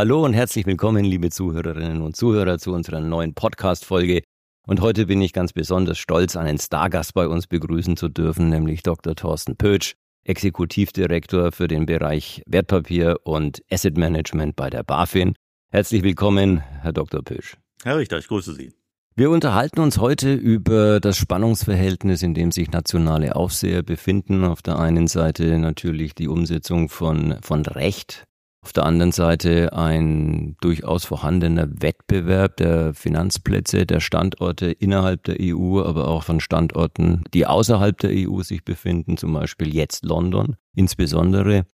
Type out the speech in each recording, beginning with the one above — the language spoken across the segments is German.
Hallo und herzlich willkommen, liebe Zuhörerinnen und Zuhörer, zu unserer neuen Podcast-Folge. Und heute bin ich ganz besonders stolz, einen Stargast bei uns begrüßen zu dürfen, nämlich Dr. Thorsten Pötsch, Exekutivdirektor für den Bereich Wertpapier und Asset Management bei der BaFin. Herzlich willkommen, Herr Dr. Pötsch. Herr Richter, ich grüße Sie. Wir unterhalten uns heute über das Spannungsverhältnis, in dem sich nationale Aufseher befinden. Auf der einen Seite natürlich die Umsetzung von, von Recht auf der anderen Seite ein durchaus vorhandener Wettbewerb der Finanzplätze, der Standorte innerhalb der EU, aber auch von Standorten, die außerhalb der EU sich befinden, zum Beispiel jetzt London insbesondere.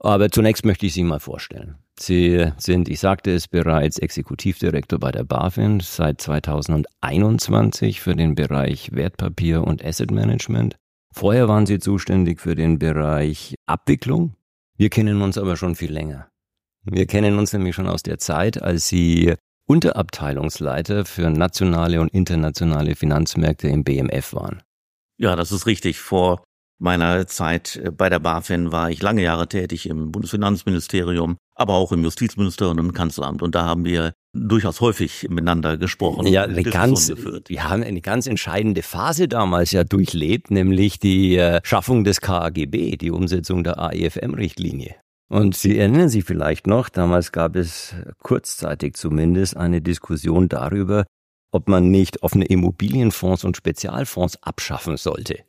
Aber zunächst möchte ich Sie mal vorstellen. Sie sind, ich sagte es bereits, Exekutivdirektor bei der BaFin seit 2021 für den Bereich Wertpapier und Asset Management. Vorher waren Sie zuständig für den Bereich Abwicklung wir kennen uns aber schon viel länger. Wir kennen uns nämlich schon aus der Zeit, als Sie Unterabteilungsleiter für nationale und internationale Finanzmärkte im BMF waren. Ja, das ist richtig. Vor meiner Zeit bei der BaFin war ich lange Jahre tätig im Bundesfinanzministerium, aber auch im Justizministerium und im Kanzleramt. Und da haben wir durchaus häufig miteinander gesprochen. Ja, eine ganz, wir haben eine ganz entscheidende Phase damals ja durchlebt, nämlich die äh, Schaffung des KAGB, die Umsetzung der AIFM-Richtlinie. Und Sie erinnern sich vielleicht noch, damals gab es kurzzeitig zumindest eine Diskussion darüber, ob man nicht offene Immobilienfonds und Spezialfonds abschaffen sollte.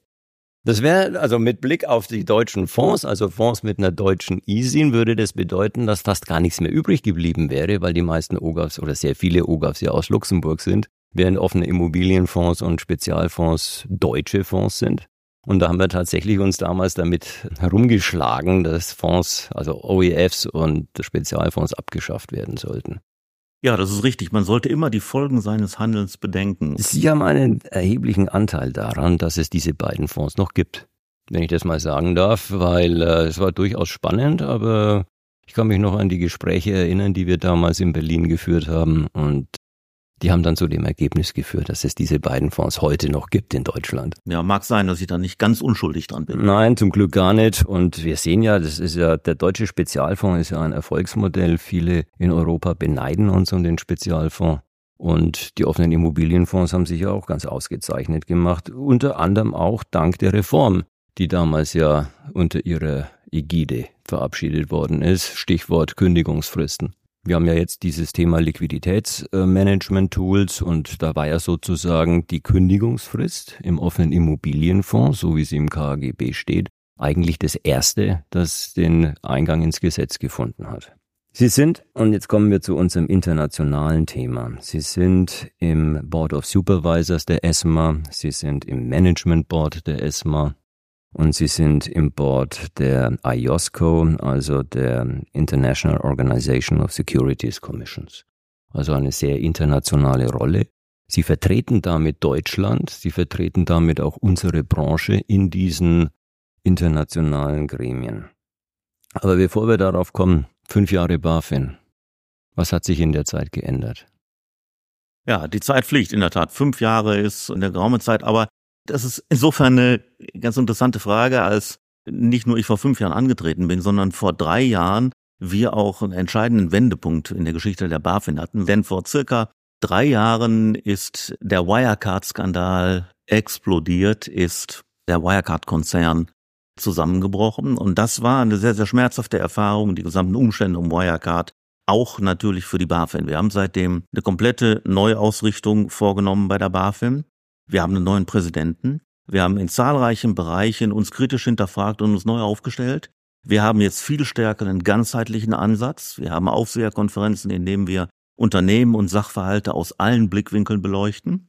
Das wäre, also mit Blick auf die deutschen Fonds, also Fonds mit einer deutschen ISIN, würde das bedeuten, dass fast gar nichts mehr übrig geblieben wäre, weil die meisten OGAFs oder sehr viele OGAFs ja aus Luxemburg sind, während offene Immobilienfonds und Spezialfonds deutsche Fonds sind. Und da haben wir tatsächlich uns damals damit herumgeschlagen, dass Fonds, also OEFs und Spezialfonds abgeschafft werden sollten. Ja, das ist richtig. Man sollte immer die Folgen seines Handelns bedenken. Sie haben einen erheblichen Anteil daran, dass es diese beiden Fonds noch gibt. Wenn ich das mal sagen darf, weil äh, es war durchaus spannend, aber ich kann mich noch an die Gespräche erinnern, die wir damals in Berlin geführt haben und die haben dann zu dem Ergebnis geführt, dass es diese beiden Fonds heute noch gibt in Deutschland. Ja, mag sein, dass ich da nicht ganz unschuldig dran bin. Nein, zum Glück gar nicht. Und wir sehen ja, das ist ja, der deutsche Spezialfonds ist ja ein Erfolgsmodell. Viele in Europa beneiden uns um den Spezialfonds. Und die offenen Immobilienfonds haben sich ja auch ganz ausgezeichnet gemacht. Unter anderem auch dank der Reform, die damals ja unter ihrer Ägide verabschiedet worden ist. Stichwort Kündigungsfristen. Wir haben ja jetzt dieses Thema Liquiditätsmanagement-Tools und da war ja sozusagen die Kündigungsfrist im offenen Immobilienfonds, so wie sie im KGB steht, eigentlich das erste, das den Eingang ins Gesetz gefunden hat. Sie sind, und jetzt kommen wir zu unserem internationalen Thema, Sie sind im Board of Supervisors der ESMA, Sie sind im Management Board der ESMA, und sie sind im Board der IOSCO, also der International Organization of Securities Commissions. Also eine sehr internationale Rolle. Sie vertreten damit Deutschland, sie vertreten damit auch unsere Branche in diesen internationalen Gremien. Aber bevor wir darauf kommen, fünf Jahre BaFin. Was hat sich in der Zeit geändert? Ja, die Zeit fliegt in der Tat. Fünf Jahre ist eine geraume Zeit, aber das ist insofern eine ganz interessante Frage, als nicht nur ich vor fünf Jahren angetreten bin, sondern vor drei Jahren wir auch einen entscheidenden Wendepunkt in der Geschichte der BaFin hatten. Denn vor circa drei Jahren ist der Wirecard-Skandal explodiert, ist der Wirecard-Konzern zusammengebrochen. Und das war eine sehr, sehr schmerzhafte Erfahrung, die gesamten Umstände um Wirecard, auch natürlich für die BaFin. Wir haben seitdem eine komplette Neuausrichtung vorgenommen bei der BaFin. Wir haben einen neuen Präsidenten. Wir haben in zahlreichen Bereichen uns kritisch hinterfragt und uns neu aufgestellt. Wir haben jetzt viel stärker einen ganzheitlichen Ansatz. Wir haben Aufseherkonferenzen, in denen wir Unternehmen und Sachverhalte aus allen Blickwinkeln beleuchten.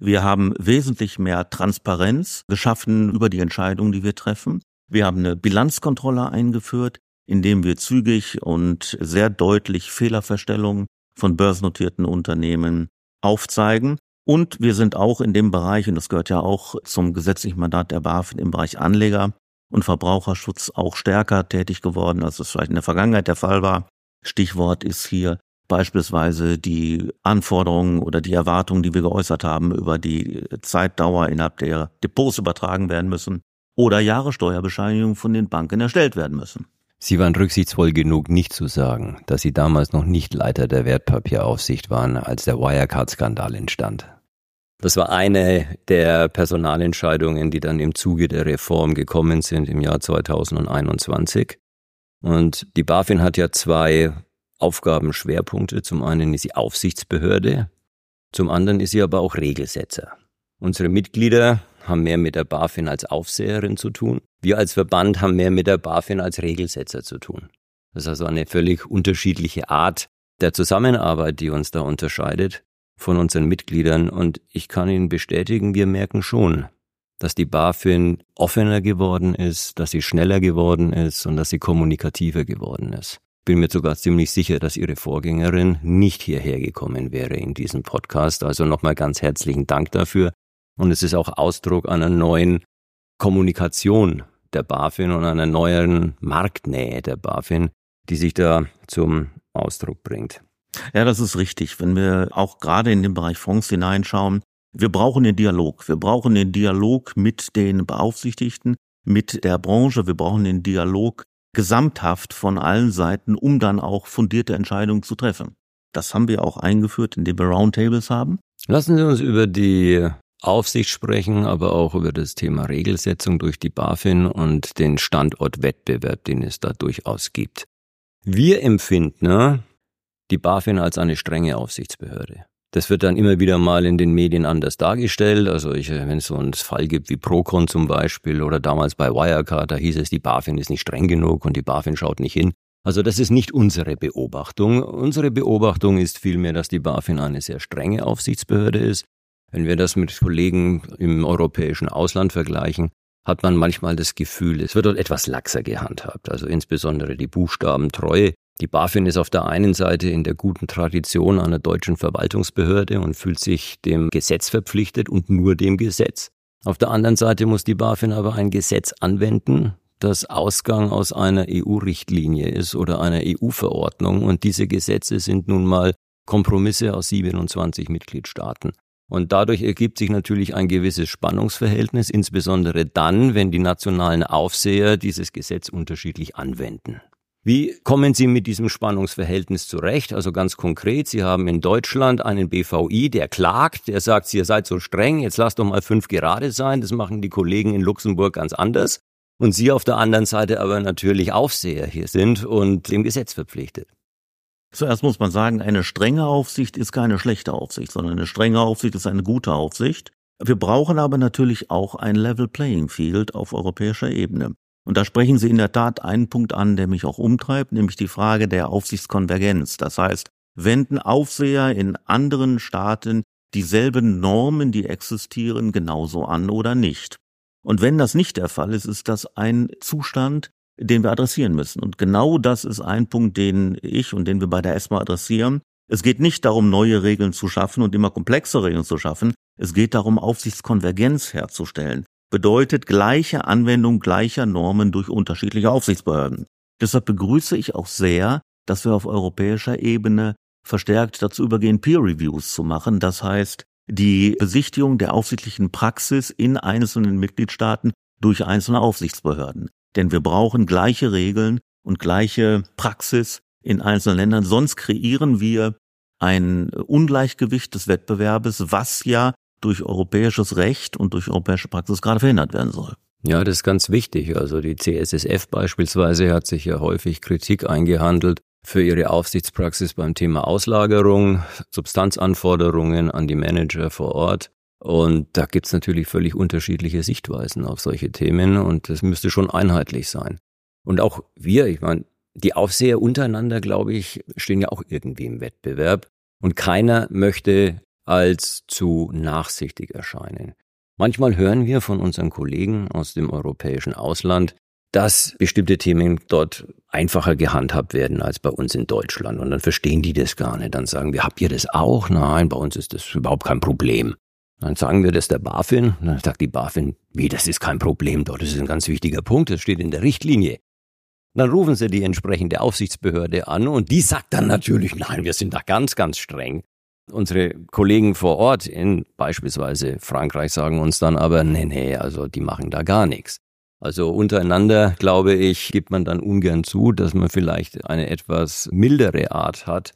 Wir haben wesentlich mehr Transparenz geschaffen über die Entscheidungen, die wir treffen. Wir haben eine Bilanzkontrolle eingeführt, indem wir zügig und sehr deutlich Fehlerverstellungen von börsennotierten Unternehmen aufzeigen und wir sind auch in dem Bereich, und das gehört ja auch zum gesetzlichen Mandat der BaFin im Bereich Anleger und Verbraucherschutz auch stärker tätig geworden, als es vielleicht in der Vergangenheit der Fall war. Stichwort ist hier beispielsweise die Anforderungen oder die Erwartungen, die wir geäußert haben, über die Zeitdauer, innerhalb der Depots übertragen werden müssen oder Jahressteuerbescheinigungen von den Banken erstellt werden müssen. Sie waren rücksichtsvoll genug, nicht zu sagen, dass Sie damals noch nicht Leiter der Wertpapieraufsicht waren, als der Wirecard-Skandal entstand. Das war eine der Personalentscheidungen, die dann im Zuge der Reform gekommen sind im Jahr 2021. Und die BaFin hat ja zwei Aufgabenschwerpunkte. Zum einen ist sie Aufsichtsbehörde, zum anderen ist sie aber auch Regelsetzer. Unsere Mitglieder haben mehr mit der BaFin als Aufseherin zu tun. Wir als Verband haben mehr mit der BaFin als Regelsetzer zu tun. Das ist also eine völlig unterschiedliche Art der Zusammenarbeit, die uns da unterscheidet von unseren Mitgliedern. Und ich kann Ihnen bestätigen, wir merken schon, dass die BaFin offener geworden ist, dass sie schneller geworden ist und dass sie kommunikativer geworden ist. Bin mir sogar ziemlich sicher, dass Ihre Vorgängerin nicht hierher gekommen wäre in diesem Podcast. Also nochmal ganz herzlichen Dank dafür. Und es ist auch Ausdruck einer neuen Kommunikation der BaFin und einer neuen Marktnähe der BaFin, die sich da zum Ausdruck bringt. Ja, das ist richtig. Wenn wir auch gerade in den Bereich Fonds hineinschauen, wir brauchen den Dialog. Wir brauchen den Dialog mit den Beaufsichtigten, mit der Branche. Wir brauchen den Dialog gesamthaft von allen Seiten, um dann auch fundierte Entscheidungen zu treffen. Das haben wir auch eingeführt, indem wir Roundtables haben. Lassen Sie uns über die Aufsicht sprechen, aber auch über das Thema Regelsetzung durch die BaFin und den Standortwettbewerb, den es da durchaus gibt. Wir empfinden ne, die BaFin als eine strenge Aufsichtsbehörde. Das wird dann immer wieder mal in den Medien anders dargestellt. Also ich, wenn es so einen Fall gibt wie Procon zum Beispiel oder damals bei Wirecard, da hieß es, die BaFin ist nicht streng genug und die BaFin schaut nicht hin. Also das ist nicht unsere Beobachtung. Unsere Beobachtung ist vielmehr, dass die BaFin eine sehr strenge Aufsichtsbehörde ist. Wenn wir das mit Kollegen im europäischen Ausland vergleichen, hat man manchmal das Gefühl, es wird dort etwas laxer gehandhabt. Also insbesondere die Buchstabentreue die BaFin ist auf der einen Seite in der guten Tradition einer deutschen Verwaltungsbehörde und fühlt sich dem Gesetz verpflichtet und nur dem Gesetz. Auf der anderen Seite muss die BaFin aber ein Gesetz anwenden, das Ausgang aus einer EU-Richtlinie ist oder einer EU-Verordnung und diese Gesetze sind nun mal Kompromisse aus 27 Mitgliedstaaten. Und dadurch ergibt sich natürlich ein gewisses Spannungsverhältnis, insbesondere dann, wenn die nationalen Aufseher dieses Gesetz unterschiedlich anwenden. Wie kommen Sie mit diesem Spannungsverhältnis zurecht? Also ganz konkret, Sie haben in Deutschland einen BVI, der klagt, der sagt, ihr seid so streng, jetzt lasst doch mal fünf gerade sein. Das machen die Kollegen in Luxemburg ganz anders. Und Sie auf der anderen Seite aber natürlich Aufseher hier sind und dem Gesetz verpflichtet. Zuerst muss man sagen, eine strenge Aufsicht ist keine schlechte Aufsicht, sondern eine strenge Aufsicht ist eine gute Aufsicht. Wir brauchen aber natürlich auch ein Level Playing Field auf europäischer Ebene. Und da sprechen Sie in der Tat einen Punkt an, der mich auch umtreibt, nämlich die Frage der Aufsichtskonvergenz. Das heißt, wenden Aufseher in anderen Staaten dieselben Normen, die existieren, genauso an oder nicht? Und wenn das nicht der Fall ist, ist das ein Zustand, den wir adressieren müssen. Und genau das ist ein Punkt, den ich und den wir bei der ESMA adressieren. Es geht nicht darum, neue Regeln zu schaffen und immer komplexe Regeln zu schaffen. Es geht darum, Aufsichtskonvergenz herzustellen bedeutet gleiche Anwendung gleicher Normen durch unterschiedliche Aufsichtsbehörden. Deshalb begrüße ich auch sehr, dass wir auf europäischer Ebene verstärkt dazu übergehen, Peer Reviews zu machen. Das heißt, die Besichtigung der aufsichtlichen Praxis in einzelnen Mitgliedstaaten durch einzelne Aufsichtsbehörden. Denn wir brauchen gleiche Regeln und gleiche Praxis in einzelnen Ländern. Sonst kreieren wir ein Ungleichgewicht des Wettbewerbes, was ja durch europäisches Recht und durch europäische Praxis gerade verhindert werden soll. Ja, das ist ganz wichtig. Also die CSSF beispielsweise hat sich ja häufig Kritik eingehandelt für ihre Aufsichtspraxis beim Thema Auslagerung, Substanzanforderungen an die Manager vor Ort. Und da gibt's natürlich völlig unterschiedliche Sichtweisen auf solche Themen und das müsste schon einheitlich sein. Und auch wir, ich meine, die Aufseher untereinander, glaube ich, stehen ja auch irgendwie im Wettbewerb. Und keiner möchte als zu nachsichtig erscheinen. Manchmal hören wir von unseren Kollegen aus dem europäischen Ausland, dass bestimmte Themen dort einfacher gehandhabt werden als bei uns in Deutschland. Und dann verstehen die das gar nicht. Dann sagen wir, habt ihr das auch? Nein, bei uns ist das überhaupt kein Problem. Dann sagen wir das der BaFin. Dann sagt die BaFin, wie, das ist kein Problem dort. Das ist ein ganz wichtiger Punkt. Das steht in der Richtlinie. Dann rufen sie die entsprechende Aufsichtsbehörde an und die sagt dann natürlich, nein, wir sind da ganz, ganz streng. Unsere Kollegen vor Ort in beispielsweise Frankreich sagen uns dann aber, nee, nee, also die machen da gar nichts. Also untereinander, glaube ich, gibt man dann ungern zu, dass man vielleicht eine etwas mildere Art hat,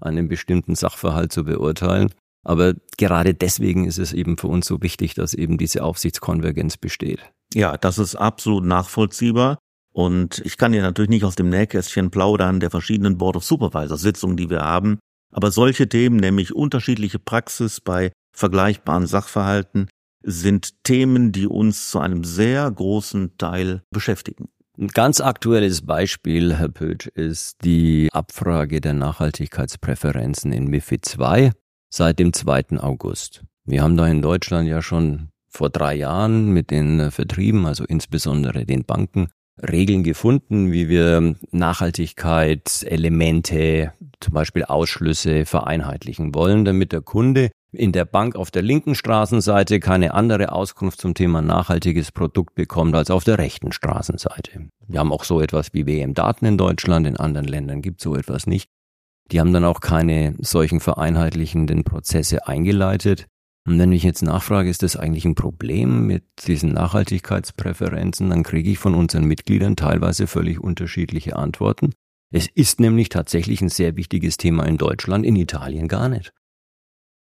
einen bestimmten Sachverhalt zu beurteilen. Aber gerade deswegen ist es eben für uns so wichtig, dass eben diese Aufsichtskonvergenz besteht. Ja, das ist absolut nachvollziehbar. Und ich kann dir natürlich nicht aus dem Nähkästchen plaudern der verschiedenen Board of Supervisors Sitzungen, die wir haben. Aber solche Themen, nämlich unterschiedliche Praxis bei vergleichbaren Sachverhalten, sind Themen, die uns zu einem sehr großen Teil beschäftigen. Ein ganz aktuelles Beispiel, Herr Pötsch, ist die Abfrage der Nachhaltigkeitspräferenzen in MIFID II seit dem 2. August. Wir haben da in Deutschland ja schon vor drei Jahren mit den Vertrieben, also insbesondere den Banken, Regeln gefunden, wie wir Nachhaltigkeitselemente, zum Beispiel Ausschlüsse vereinheitlichen wollen, damit der Kunde in der Bank auf der linken Straßenseite keine andere Auskunft zum Thema nachhaltiges Produkt bekommt als auf der rechten Straßenseite. Wir haben auch so etwas wie WM-Daten in Deutschland, in anderen Ländern gibt so etwas nicht. Die haben dann auch keine solchen vereinheitlichenden Prozesse eingeleitet. Und wenn ich jetzt nachfrage, ist das eigentlich ein Problem mit diesen Nachhaltigkeitspräferenzen, dann kriege ich von unseren Mitgliedern teilweise völlig unterschiedliche Antworten. Es ist nämlich tatsächlich ein sehr wichtiges Thema in Deutschland, in Italien gar nicht.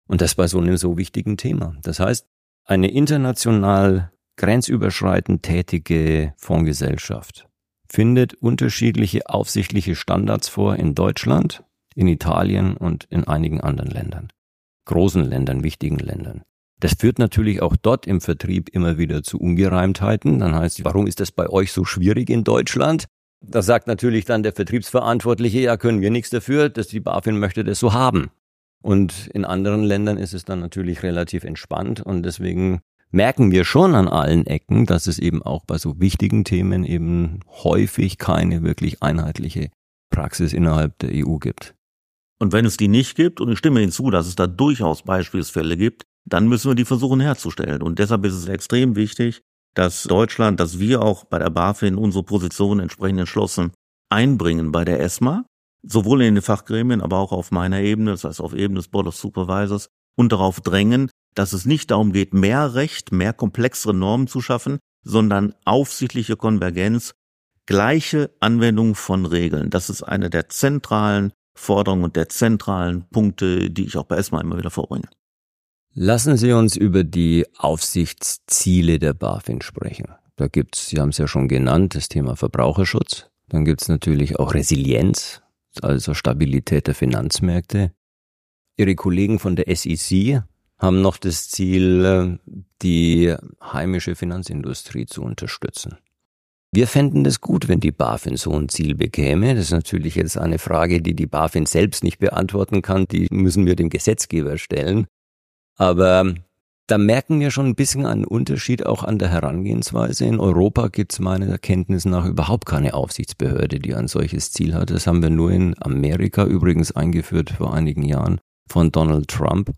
Und das bei so einem so wichtigen Thema. Das heißt, eine international grenzüberschreitend tätige Fondsgesellschaft findet unterschiedliche aufsichtliche Standards vor in Deutschland, in Italien und in einigen anderen Ländern. Großen Ländern, wichtigen Ländern. Das führt natürlich auch dort im Vertrieb immer wieder zu Ungereimtheiten. Dann heißt, warum ist das bei euch so schwierig in Deutschland? Da sagt natürlich dann der Vertriebsverantwortliche, ja, können wir nichts dafür, dass die BaFin möchte das so haben. Und in anderen Ländern ist es dann natürlich relativ entspannt und deswegen merken wir schon an allen Ecken, dass es eben auch bei so wichtigen Themen eben häufig keine wirklich einheitliche Praxis innerhalb der EU gibt. Und wenn es die nicht gibt, und ich stimme hinzu, dass es da durchaus Beispielsfälle gibt, dann müssen wir die versuchen herzustellen. Und deshalb ist es extrem wichtig, dass Deutschland, dass wir auch bei der BaFin unsere Position entsprechend entschlossen einbringen bei der ESMA, sowohl in den Fachgremien, aber auch auf meiner Ebene, das heißt auf Ebene des Board of Supervisors, und darauf drängen, dass es nicht darum geht, mehr Recht, mehr komplexere Normen zu schaffen, sondern aufsichtliche Konvergenz, gleiche Anwendung von Regeln. Das ist eine der zentralen Forderungen und der zentralen Punkte, die ich auch bei ESMA immer wieder vorbringe. Lassen Sie uns über die Aufsichtsziele der BaFin sprechen. Da gibt's, Sie haben es ja schon genannt, das Thema Verbraucherschutz. Dann gibt's natürlich auch Resilienz, also Stabilität der Finanzmärkte. Ihre Kollegen von der SEC haben noch das Ziel, die heimische Finanzindustrie zu unterstützen. Wir fänden das gut, wenn die BaFin so ein Ziel bekäme. Das ist natürlich jetzt eine Frage, die die BaFin selbst nicht beantworten kann. Die müssen wir dem Gesetzgeber stellen. Aber da merken wir schon ein bisschen einen Unterschied auch an der Herangehensweise. In Europa gibt es meiner Erkenntnis nach überhaupt keine Aufsichtsbehörde, die ein solches Ziel hat. Das haben wir nur in Amerika übrigens eingeführt vor einigen Jahren von Donald Trump.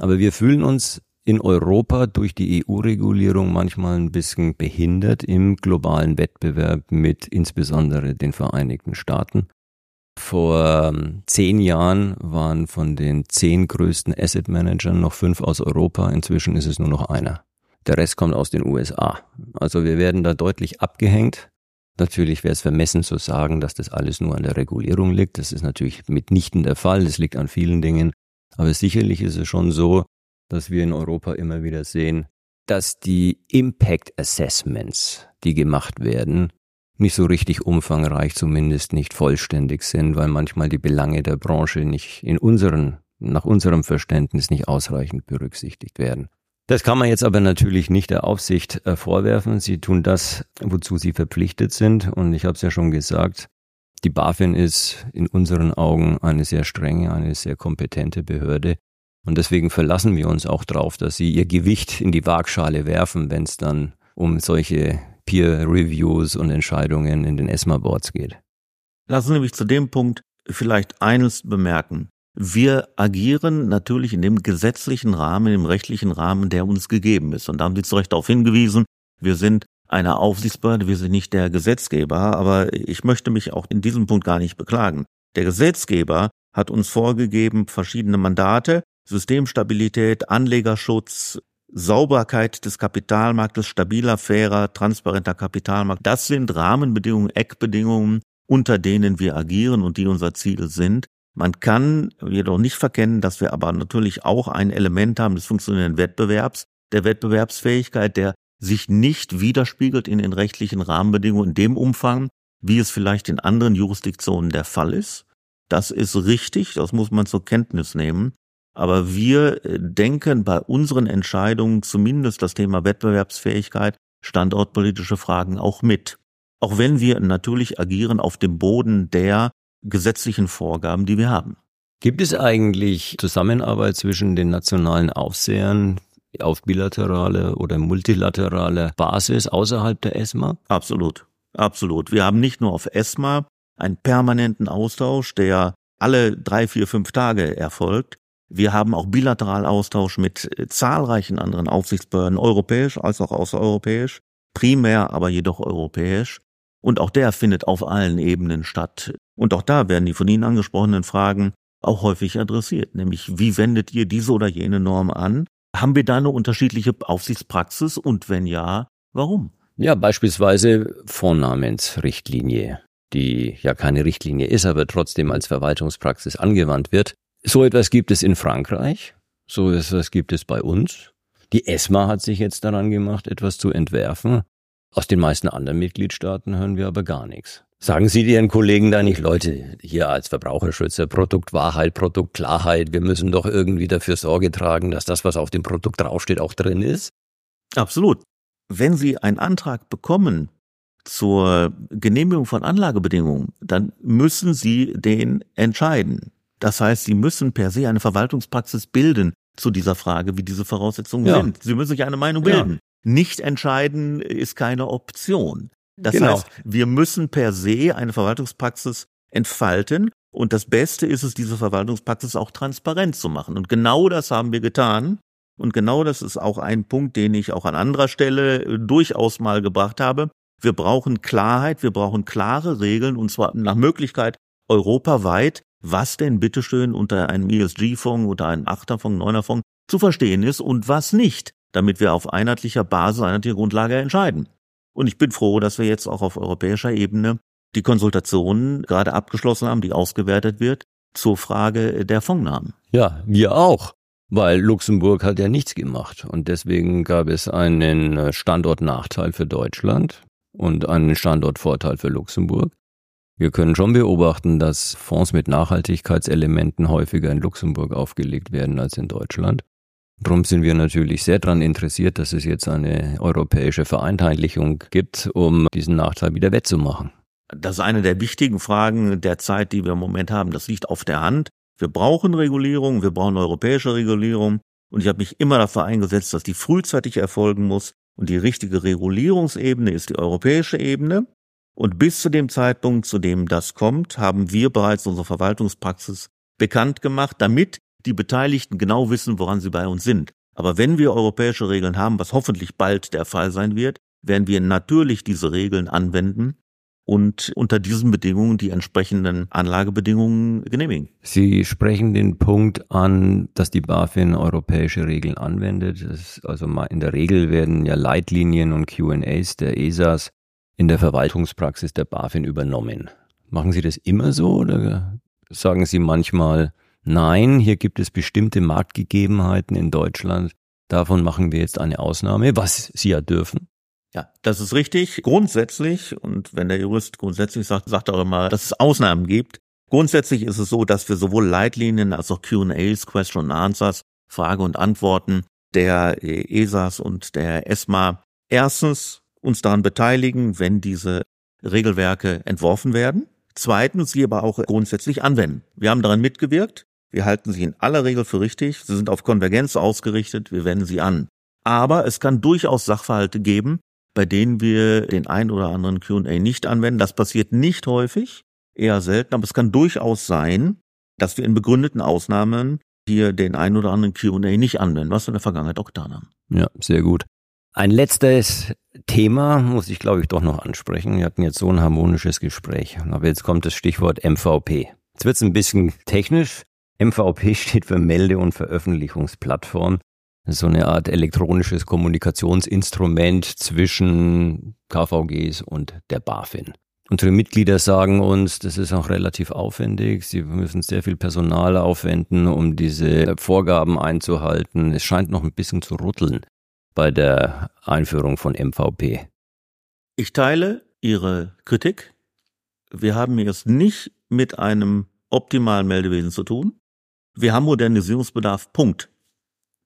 Aber wir fühlen uns in Europa durch die EU-Regulierung manchmal ein bisschen behindert im globalen Wettbewerb mit insbesondere den Vereinigten Staaten. Vor ähm, zehn Jahren waren von den zehn größten Asset Managern noch fünf aus Europa. Inzwischen ist es nur noch einer. Der Rest kommt aus den USA. Also wir werden da deutlich abgehängt. Natürlich wäre es vermessen zu sagen, dass das alles nur an der Regulierung liegt. Das ist natürlich mitnichten der Fall. Das liegt an vielen Dingen. Aber sicherlich ist es schon so, dass wir in Europa immer wieder sehen, dass die Impact Assessments, die gemacht werden, nicht so richtig umfangreich, zumindest nicht vollständig sind, weil manchmal die Belange der Branche nicht in unseren, nach unserem Verständnis nicht ausreichend berücksichtigt werden. Das kann man jetzt aber natürlich nicht der Aufsicht äh, vorwerfen. Sie tun das, wozu sie verpflichtet sind. Und ich habe es ja schon gesagt, die BaFin ist in unseren Augen eine sehr strenge, eine sehr kompetente Behörde. Und deswegen verlassen wir uns auch darauf, dass sie ihr Gewicht in die Waagschale werfen, wenn es dann um solche Peer-Reviews und Entscheidungen in den ESMA-Boards geht. Lassen Sie mich zu dem Punkt vielleicht eines bemerken. Wir agieren natürlich in dem gesetzlichen Rahmen, im rechtlichen Rahmen, der uns gegeben ist. Und da haben Sie zu Recht darauf hingewiesen, wir sind eine Aufsichtsbehörde, wir sind nicht der Gesetzgeber, aber ich möchte mich auch in diesem Punkt gar nicht beklagen. Der Gesetzgeber hat uns vorgegeben verschiedene Mandate, Systemstabilität, Anlegerschutz, Sauberkeit des Kapitalmarktes, stabiler, fairer, transparenter Kapitalmarkt. Das sind Rahmenbedingungen, Eckbedingungen, unter denen wir agieren und die unser Ziel sind. Man kann jedoch nicht verkennen, dass wir aber natürlich auch ein Element haben des funktionierenden Wettbewerbs, der Wettbewerbsfähigkeit, der sich nicht widerspiegelt in den rechtlichen Rahmenbedingungen in dem Umfang, wie es vielleicht in anderen Jurisdiktionen der Fall ist. Das ist richtig, das muss man zur Kenntnis nehmen. Aber wir äh, denken bei unseren Entscheidungen zumindest das Thema Wettbewerbsfähigkeit, standortpolitische Fragen auch mit. Auch wenn wir natürlich agieren auf dem Boden der gesetzlichen Vorgaben, die wir haben. Gibt es eigentlich Zusammenarbeit zwischen den nationalen Aufsehern auf bilateraler oder multilateraler Basis außerhalb der ESMA? Absolut, absolut. Wir haben nicht nur auf ESMA einen permanenten Austausch, der alle drei, vier, fünf Tage erfolgt. Wir haben auch bilateral Austausch mit äh, zahlreichen anderen Aufsichtsbehörden, europäisch als auch außereuropäisch, primär aber jedoch europäisch. Und auch der findet auf allen Ebenen statt. Und auch da werden die von Ihnen angesprochenen Fragen auch häufig adressiert, nämlich wie wendet ihr diese oder jene Norm an? Haben wir da eine unterschiedliche Aufsichtspraxis und wenn ja, warum? Ja, beispielsweise Vornamensrichtlinie, die ja keine Richtlinie ist, aber trotzdem als Verwaltungspraxis angewandt wird. So etwas gibt es in Frankreich, so etwas gibt es bei uns. Die ESMA hat sich jetzt daran gemacht, etwas zu entwerfen. Aus den meisten anderen Mitgliedstaaten hören wir aber gar nichts. Sagen Sie Ihren Kollegen da nicht, Leute, hier als Verbraucherschützer, Produktwahrheit, Produktklarheit, wir müssen doch irgendwie dafür Sorge tragen, dass das, was auf dem Produkt draufsteht, auch drin ist? Absolut. Wenn Sie einen Antrag bekommen zur Genehmigung von Anlagebedingungen, dann müssen Sie den entscheiden. Das heißt, Sie müssen per se eine Verwaltungspraxis bilden zu dieser Frage, wie diese Voraussetzungen ja. sind. Sie müssen sich eine Meinung bilden. Ja. Nicht entscheiden ist keine Option. Das genau. heißt, wir müssen per se eine Verwaltungspraxis entfalten. Und das Beste ist es, diese Verwaltungspraxis auch transparent zu machen. Und genau das haben wir getan. Und genau das ist auch ein Punkt, den ich auch an anderer Stelle äh, durchaus mal gebracht habe. Wir brauchen Klarheit, wir brauchen klare Regeln und zwar nach Möglichkeit europaweit, was denn bitteschön unter einem ESG-Fonds oder einem Achterfonds, Neunerfonds zu verstehen ist und was nicht, damit wir auf einheitlicher Basis, einheitlicher Grundlage entscheiden. Und ich bin froh, dass wir jetzt auch auf europäischer Ebene die Konsultationen gerade abgeschlossen haben, die ausgewertet wird zur Frage der Fondsnamen. Ja, wir auch, weil Luxemburg hat ja nichts gemacht und deswegen gab es einen Standortnachteil für Deutschland und einen Standortvorteil für Luxemburg. Wir können schon beobachten, dass Fonds mit Nachhaltigkeitselementen häufiger in Luxemburg aufgelegt werden als in Deutschland. Darum sind wir natürlich sehr daran interessiert, dass es jetzt eine europäische Vereinheitlichung gibt, um diesen Nachteil wieder wettzumachen. Das ist eine der wichtigen Fragen der Zeit, die wir im Moment haben. Das liegt auf der Hand. Wir brauchen Regulierung, wir brauchen europäische Regulierung. Und ich habe mich immer dafür eingesetzt, dass die frühzeitig erfolgen muss. Und die richtige Regulierungsebene ist die europäische Ebene. Und bis zu dem Zeitpunkt, zu dem das kommt, haben wir bereits unsere Verwaltungspraxis bekannt gemacht, damit die Beteiligten genau wissen, woran sie bei uns sind. Aber wenn wir europäische Regeln haben, was hoffentlich bald der Fall sein wird, werden wir natürlich diese Regeln anwenden und unter diesen Bedingungen die entsprechenden Anlagebedingungen genehmigen. Sie sprechen den Punkt an, dass die BaFin europäische Regeln anwendet. also in der Regel werden ja Leitlinien und Q&As der ESAs in der Verwaltungspraxis der BaFin übernommen. Machen Sie das immer so oder sagen Sie manchmal, Nein, hier gibt es bestimmte Marktgegebenheiten in Deutschland. Davon machen wir jetzt eine Ausnahme, was Sie ja dürfen. Ja, das ist richtig. Grundsätzlich, und wenn der Jurist grundsätzlich sagt, sagt er auch immer, dass es Ausnahmen gibt. Grundsätzlich ist es so, dass wir sowohl Leitlinien als auch Q&As, Question and Answers, Frage und Antworten der ESAs und der ESMA erstens uns daran beteiligen, wenn diese Regelwerke entworfen werden. Zweitens, sie aber auch grundsätzlich anwenden. Wir haben daran mitgewirkt. Wir halten sie in aller Regel für richtig. Sie sind auf Konvergenz ausgerichtet. Wir wenden sie an. Aber es kann durchaus Sachverhalte geben, bei denen wir den ein oder anderen Q&A nicht anwenden. Das passiert nicht häufig, eher selten, aber es kann durchaus sein, dass wir in begründeten Ausnahmen hier den ein oder anderen Q&A nicht anwenden, was wir in der Vergangenheit auch getan haben. Ja, sehr gut. Ein letztes Thema muss ich, glaube ich, doch noch ansprechen. Wir hatten jetzt so ein harmonisches Gespräch, aber jetzt kommt das Stichwort MVP. Jetzt wird es ein bisschen technisch. MVP steht für Melde- und Veröffentlichungsplattform. so eine Art elektronisches Kommunikationsinstrument zwischen KVGs und der BaFin. Unsere Mitglieder sagen uns, das ist auch relativ aufwendig. Sie müssen sehr viel Personal aufwenden, um diese Vorgaben einzuhalten. Es scheint noch ein bisschen zu rütteln bei der Einführung von MVP. Ich teile Ihre Kritik. Wir haben es nicht mit einem optimalen Meldewesen zu tun. Wir haben Modernisierungsbedarf. Punkt.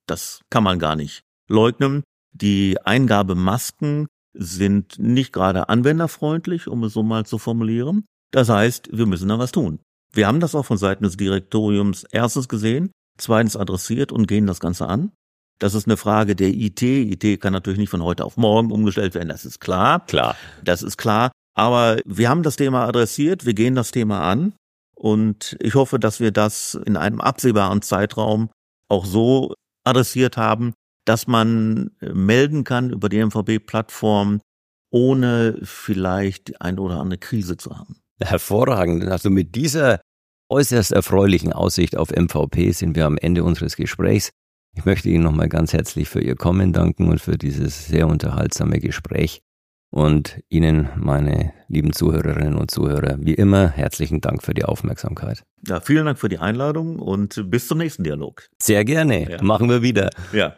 Das kann man gar nicht leugnen. Die Eingabemasken sind nicht gerade anwenderfreundlich, um es so mal zu formulieren. Das heißt, wir müssen da was tun. Wir haben das auch von Seiten des Direktoriums erstens gesehen, zweitens adressiert und gehen das Ganze an. Das ist eine Frage der IT. IT kann natürlich nicht von heute auf morgen umgestellt werden, das ist klar. Klar. Das ist klar. Aber wir haben das Thema adressiert, wir gehen das Thema an und ich hoffe, dass wir das in einem absehbaren Zeitraum auch so adressiert haben, dass man melden kann über die MVB-Plattform, ohne vielleicht eine oder andere Krise zu haben. Hervorragend. Also mit dieser äußerst erfreulichen Aussicht auf MVP sind wir am Ende unseres Gesprächs. Ich möchte Ihnen nochmal ganz herzlich für Ihr Kommen danken und für dieses sehr unterhaltsame Gespräch. Und Ihnen, meine lieben Zuhörerinnen und Zuhörer, wie immer herzlichen Dank für die Aufmerksamkeit. Ja, vielen Dank für die Einladung und bis zum nächsten Dialog. Sehr gerne. Ja. Machen wir wieder. Ja.